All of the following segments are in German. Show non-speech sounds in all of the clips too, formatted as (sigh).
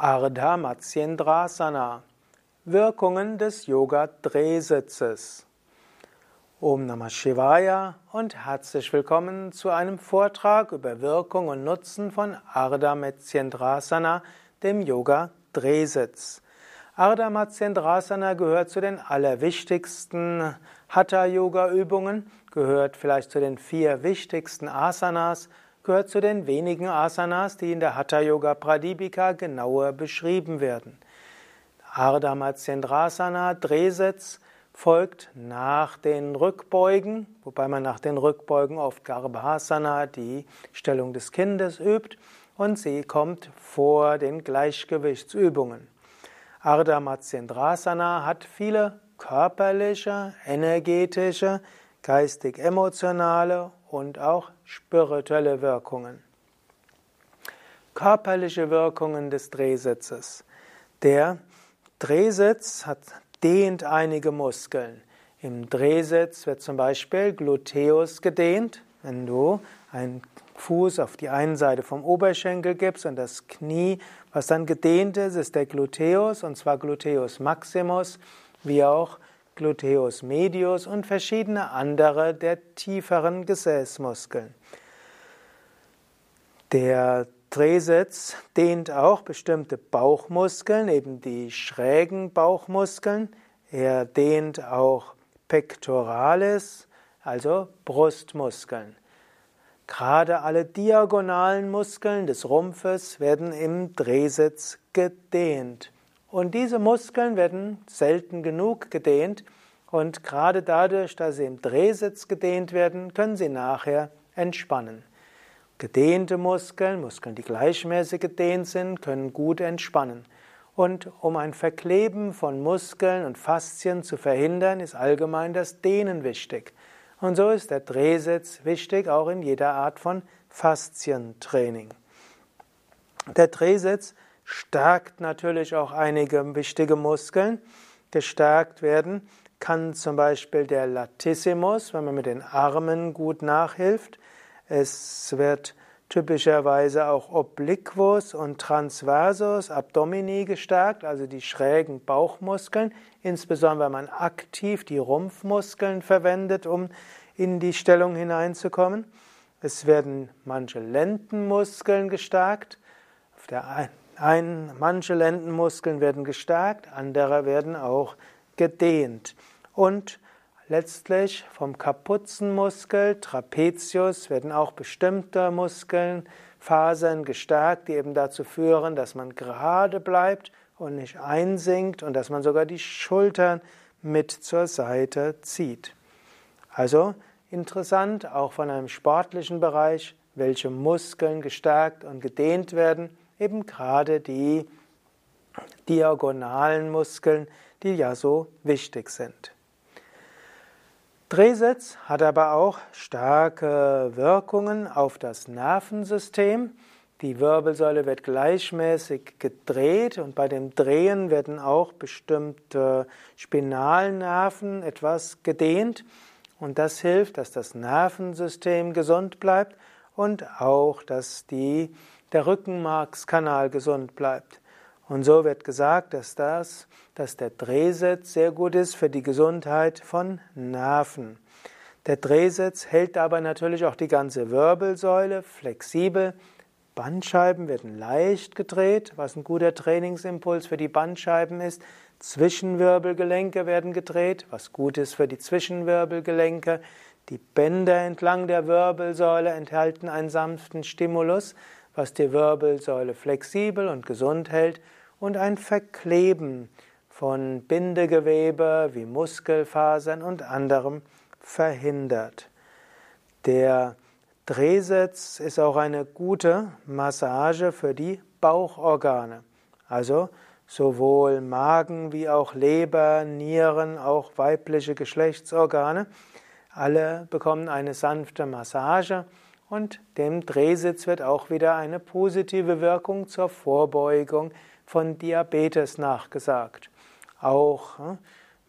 Ardha Matsyendrasana Wirkungen des Yoga Drehsitzes Om Namah Shivaya und herzlich willkommen zu einem Vortrag über Wirkung und Nutzen von Ardha Matsyendrasana, dem Yoga Drehsitz. Ardha Matsyendrasana gehört zu den allerwichtigsten Hatha Yoga Übungen, gehört vielleicht zu den vier wichtigsten Asanas gehört zu den wenigen Asanas, die in der Hatha Yoga Pradipika genauer beschrieben werden. Ardha Matsyendrasana, Drehsitz, folgt nach den Rückbeugen, wobei man nach den Rückbeugen oft Garbhasana, die Stellung des Kindes, übt, und sie kommt vor den Gleichgewichtsübungen. Ardha Matsyendrasana hat viele körperliche, energetische, geistig-emotionale und auch spirituelle Wirkungen. Körperliche Wirkungen des Drehsitzes. Der Drehsitz hat, dehnt einige Muskeln. Im Drehsitz wird zum Beispiel Gluteus gedehnt, wenn du einen Fuß auf die einen Seite vom Oberschenkel gibst und das Knie, was dann gedehnt ist, ist der Gluteus und zwar Gluteus maximus, wie auch Gluteus medius und verschiedene andere der tieferen Gesäßmuskeln. Der Drehsitz dehnt auch bestimmte Bauchmuskeln, eben die schrägen Bauchmuskeln. Er dehnt auch Pectoralis, also Brustmuskeln. Gerade alle diagonalen Muskeln des Rumpfes werden im Drehsitz gedehnt. Und diese Muskeln werden selten genug gedehnt und gerade dadurch, dass sie im Drehsitz gedehnt werden, können sie nachher entspannen. Gedehnte Muskeln, Muskeln, die gleichmäßig gedehnt sind, können gut entspannen. Und um ein Verkleben von Muskeln und Faszien zu verhindern, ist allgemein das Dehnen wichtig. Und so ist der Drehsitz wichtig, auch in jeder Art von Faszientraining. Der Drehsitz stärkt natürlich auch einige wichtige Muskeln. Gestärkt werden kann zum Beispiel der Latissimus, wenn man mit den Armen gut nachhilft. Es wird typischerweise auch Obliquus und Transversus Abdomini gestärkt, also die schrägen Bauchmuskeln, insbesondere wenn man aktiv die Rumpfmuskeln verwendet, um in die Stellung hineinzukommen. Es werden manche Lendenmuskeln gestärkt. Auf der ein, manche Lendenmuskeln werden gestärkt, andere werden auch gedehnt. Und letztlich vom Kapuzenmuskel, Trapezius, werden auch bestimmte Muskeln, Fasern gestärkt, die eben dazu führen, dass man gerade bleibt und nicht einsinkt und dass man sogar die Schultern mit zur Seite zieht. Also interessant, auch von einem sportlichen Bereich, welche Muskeln gestärkt und gedehnt werden eben gerade die diagonalen Muskeln, die ja so wichtig sind. Drehsitz hat aber auch starke Wirkungen auf das Nervensystem. Die Wirbelsäule wird gleichmäßig gedreht und bei dem Drehen werden auch bestimmte Spinalnerven etwas gedehnt und das hilft, dass das Nervensystem gesund bleibt und auch, dass die der Rückenmarkskanal gesund bleibt. Und so wird gesagt, dass das, dass der Drehsitz sehr gut ist für die Gesundheit von Nerven. Der Drehsitz hält aber natürlich auch die ganze Wirbelsäule flexibel. Bandscheiben werden leicht gedreht, was ein guter Trainingsimpuls für die Bandscheiben ist. Zwischenwirbelgelenke werden gedreht, was gut ist für die Zwischenwirbelgelenke. Die Bänder entlang der Wirbelsäule enthalten einen sanften Stimulus was die Wirbelsäule flexibel und gesund hält und ein Verkleben von Bindegewebe wie Muskelfasern und anderem verhindert. Der Drehsitz ist auch eine gute Massage für die Bauchorgane, also sowohl Magen wie auch Leber, Nieren, auch weibliche Geschlechtsorgane. Alle bekommen eine sanfte Massage und dem Drehsitz wird auch wieder eine positive Wirkung zur Vorbeugung von Diabetes nachgesagt. Auch hm,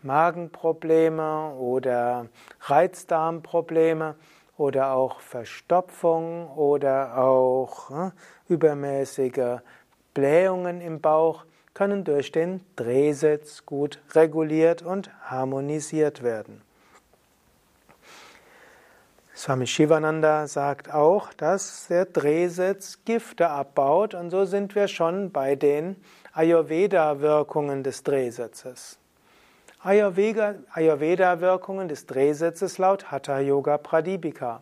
Magenprobleme oder Reizdarmprobleme oder auch Verstopfung oder auch hm, übermäßige Blähungen im Bauch können durch den Drehsitz gut reguliert und harmonisiert werden. Swami Shivananda sagt auch, dass der Drehsitz Gifte abbaut und so sind wir schon bei den Ayurveda-Wirkungen des Drehsitzes. Ayurveda-Wirkungen des Drehsitzes laut Hatha Yoga Pradipika.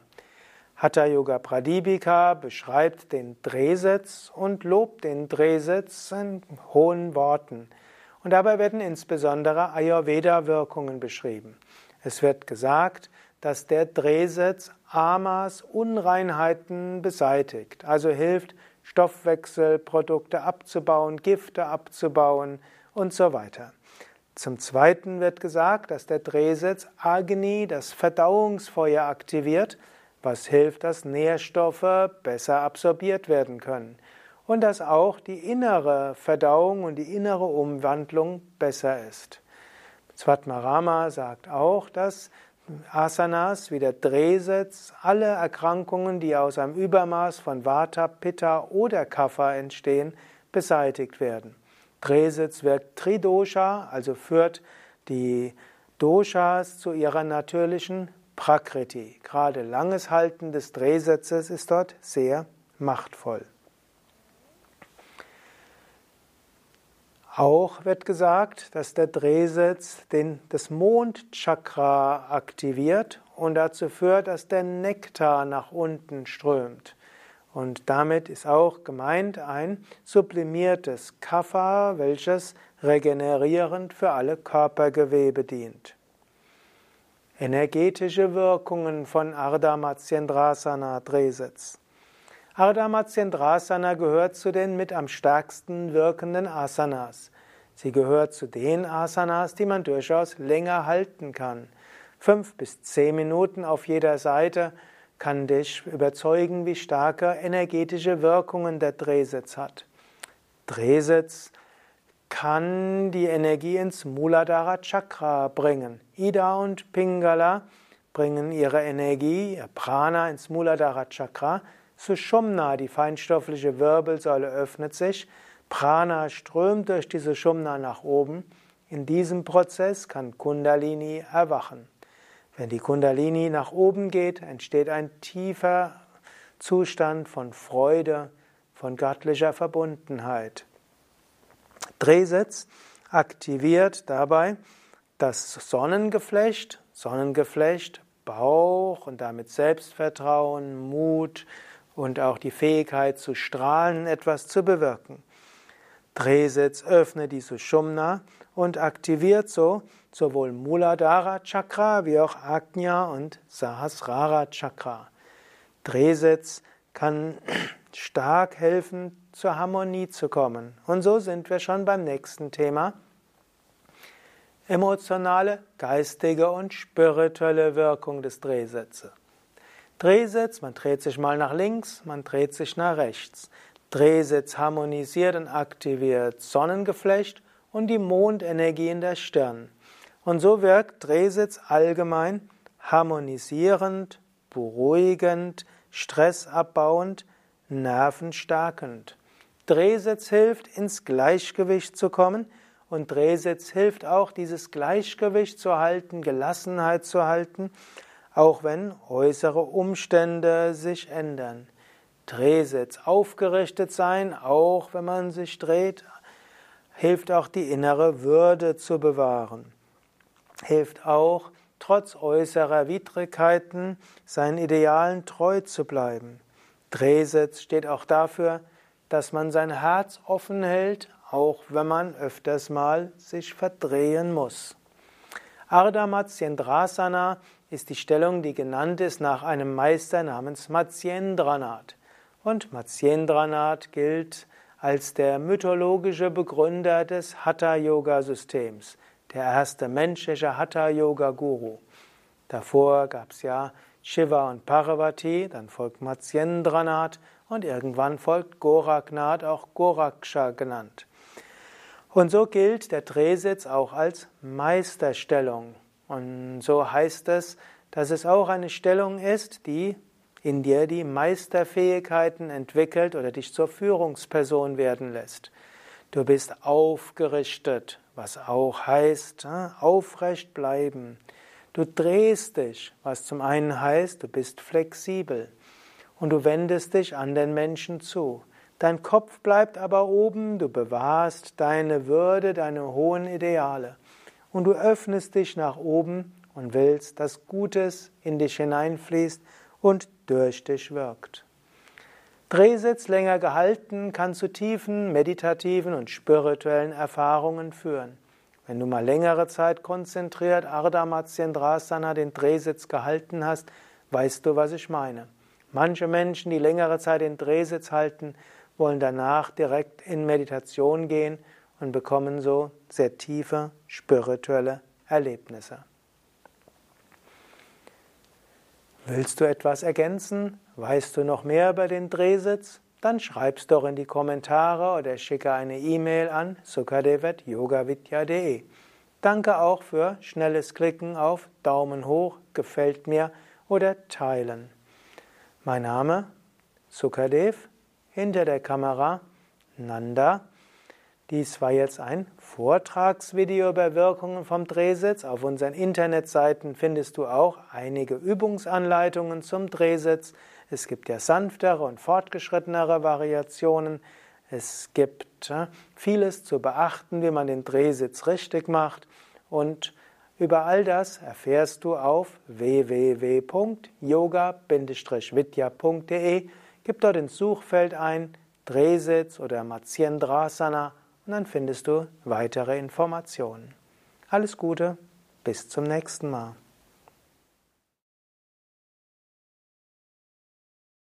Hatha Yoga Pradipika beschreibt den Drehsitz und lobt den Drehsitz in hohen Worten. Und dabei werden insbesondere Ayurveda-Wirkungen beschrieben. Es wird gesagt, dass der Drehsitz Amas Unreinheiten beseitigt, also hilft, Stoffwechselprodukte abzubauen, Gifte abzubauen und so weiter. Zum Zweiten wird gesagt, dass der Drehsitz Agni, das Verdauungsfeuer, aktiviert was hilft, dass Nährstoffe besser absorbiert werden können und dass auch die innere Verdauung und die innere Umwandlung besser ist. Swatmarama sagt auch, dass Asanas wie der Drehsitz alle Erkrankungen, die aus einem Übermaß von Vata, Pitta oder Kapha entstehen, beseitigt werden. Drehsitz wirkt Tridosha, also führt die Doshas zu ihrer natürlichen Prakriti. Gerade langes Halten des Drehsitzes ist dort sehr machtvoll. Auch wird gesagt, dass der Drehsitz den, das Mondchakra aktiviert und dazu führt, dass der Nektar nach unten strömt. Und damit ist auch gemeint ein sublimiertes Kapha, welches regenerierend für alle Körpergewebe dient. Energetische Wirkungen von Ardha Matsyendrasana Drehsitz. Ardha Matsyendrasana gehört zu den mit am stärksten wirkenden Asanas. Sie gehört zu den Asanas, die man durchaus länger halten kann. Fünf bis zehn Minuten auf jeder Seite kann dich überzeugen, wie starke energetische Wirkungen der Drehsitz hat. Drehsitz kann die Energie ins Muladhara Chakra bringen. Ida und Pingala bringen ihre Energie, ihr Prana ins Muladhara Chakra. Sushumna, die feinstoffliche Wirbelsäule, öffnet sich. Prana strömt durch diese Sushumna nach oben. In diesem Prozess kann Kundalini erwachen. Wenn die Kundalini nach oben geht, entsteht ein tiefer Zustand von Freude, von göttlicher Verbundenheit. Drehsitz aktiviert dabei das Sonnengeflecht, Sonnengeflecht, Bauch und damit Selbstvertrauen, Mut und auch die Fähigkeit zu strahlen, etwas zu bewirken. Drehsitz öffnet die Sushumna und aktiviert so sowohl Muladhara Chakra wie auch Ajna und Sahasrara Chakra. Drehsitz kann (clears throat) stark helfen, zur Harmonie zu kommen. Und so sind wir schon beim nächsten Thema. Emotionale, geistige und spirituelle Wirkung des Drehsitzes. Drehsitz, man dreht sich mal nach links, man dreht sich nach rechts. Drehsitz harmonisiert und aktiviert Sonnengeflecht und die Mondenergie in der Stirn. Und so wirkt Drehsitz allgemein harmonisierend, beruhigend, stressabbauend, nervenstärkend. Drehsitz hilft, ins Gleichgewicht zu kommen und Drehsitz hilft auch, dieses Gleichgewicht zu halten, Gelassenheit zu halten, auch wenn äußere Umstände sich ändern. Drehsitz, aufgerichtet sein, auch wenn man sich dreht, hilft auch die innere Würde zu bewahren. Hilft auch, trotz äußerer Widrigkeiten seinen Idealen treu zu bleiben. Drehsitz steht auch dafür, dass man sein Herz offen hält, auch wenn man öfters mal sich verdrehen muss. Ardha Matsyendrasana ist die Stellung, die genannt ist nach einem Meister namens Matsyendranath. Und Matsyendranath gilt als der mythologische Begründer des Hatha-Yoga-Systems, der erste menschliche Hatha-Yoga-Guru. Davor gab es ja Shiva und Parvati, dann folgt Matsyendranath und irgendwann folgt Goraknath, auch Goraksha genannt. Und so gilt der Drehsitz auch als Meisterstellung. Und so heißt es, dass es auch eine Stellung ist, die in dir die Meisterfähigkeiten entwickelt oder dich zur Führungsperson werden lässt. Du bist aufgerichtet, was auch heißt, äh, aufrecht bleiben. Du drehst dich, was zum einen heißt, du bist flexibel und du wendest dich an den Menschen zu. Dein Kopf bleibt aber oben, du bewahrst deine Würde, deine hohen Ideale und du öffnest dich nach oben und willst, dass Gutes in dich hineinfließt und durch dich wirkt. Drehsitz länger gehalten kann zu tiefen meditativen und spirituellen Erfahrungen führen. Wenn du mal längere Zeit konzentriert Ardha Matsyendrasana den Drehsitz gehalten hast, weißt du, was ich meine. Manche Menschen, die längere Zeit den Drehsitz halten, wollen danach direkt in Meditation gehen und bekommen so sehr tiefe spirituelle Erlebnisse. Willst du etwas ergänzen? Weißt du noch mehr über den Drehsitz? Dann schreib's doch in die Kommentare oder schicke eine E-Mail an sukadev.yogavidya.de. Danke auch für schnelles Klicken auf Daumen hoch, gefällt mir oder teilen. Mein Name Sukadev, hinter der Kamera Nanda. Dies war jetzt ein Vortragsvideo über Wirkungen vom Drehsitz. Auf unseren Internetseiten findest du auch einige Übungsanleitungen zum Drehsitz. Es gibt ja sanftere und fortgeschrittenere Variationen. Es gibt äh, vieles zu beachten, wie man den Drehsitz richtig macht. Und über all das erfährst du auf www.yoga-vidya.de. Gib dort ins Suchfeld ein Drehsitz oder Matsyendrasana und dann findest du weitere Informationen. Alles Gute, bis zum nächsten Mal.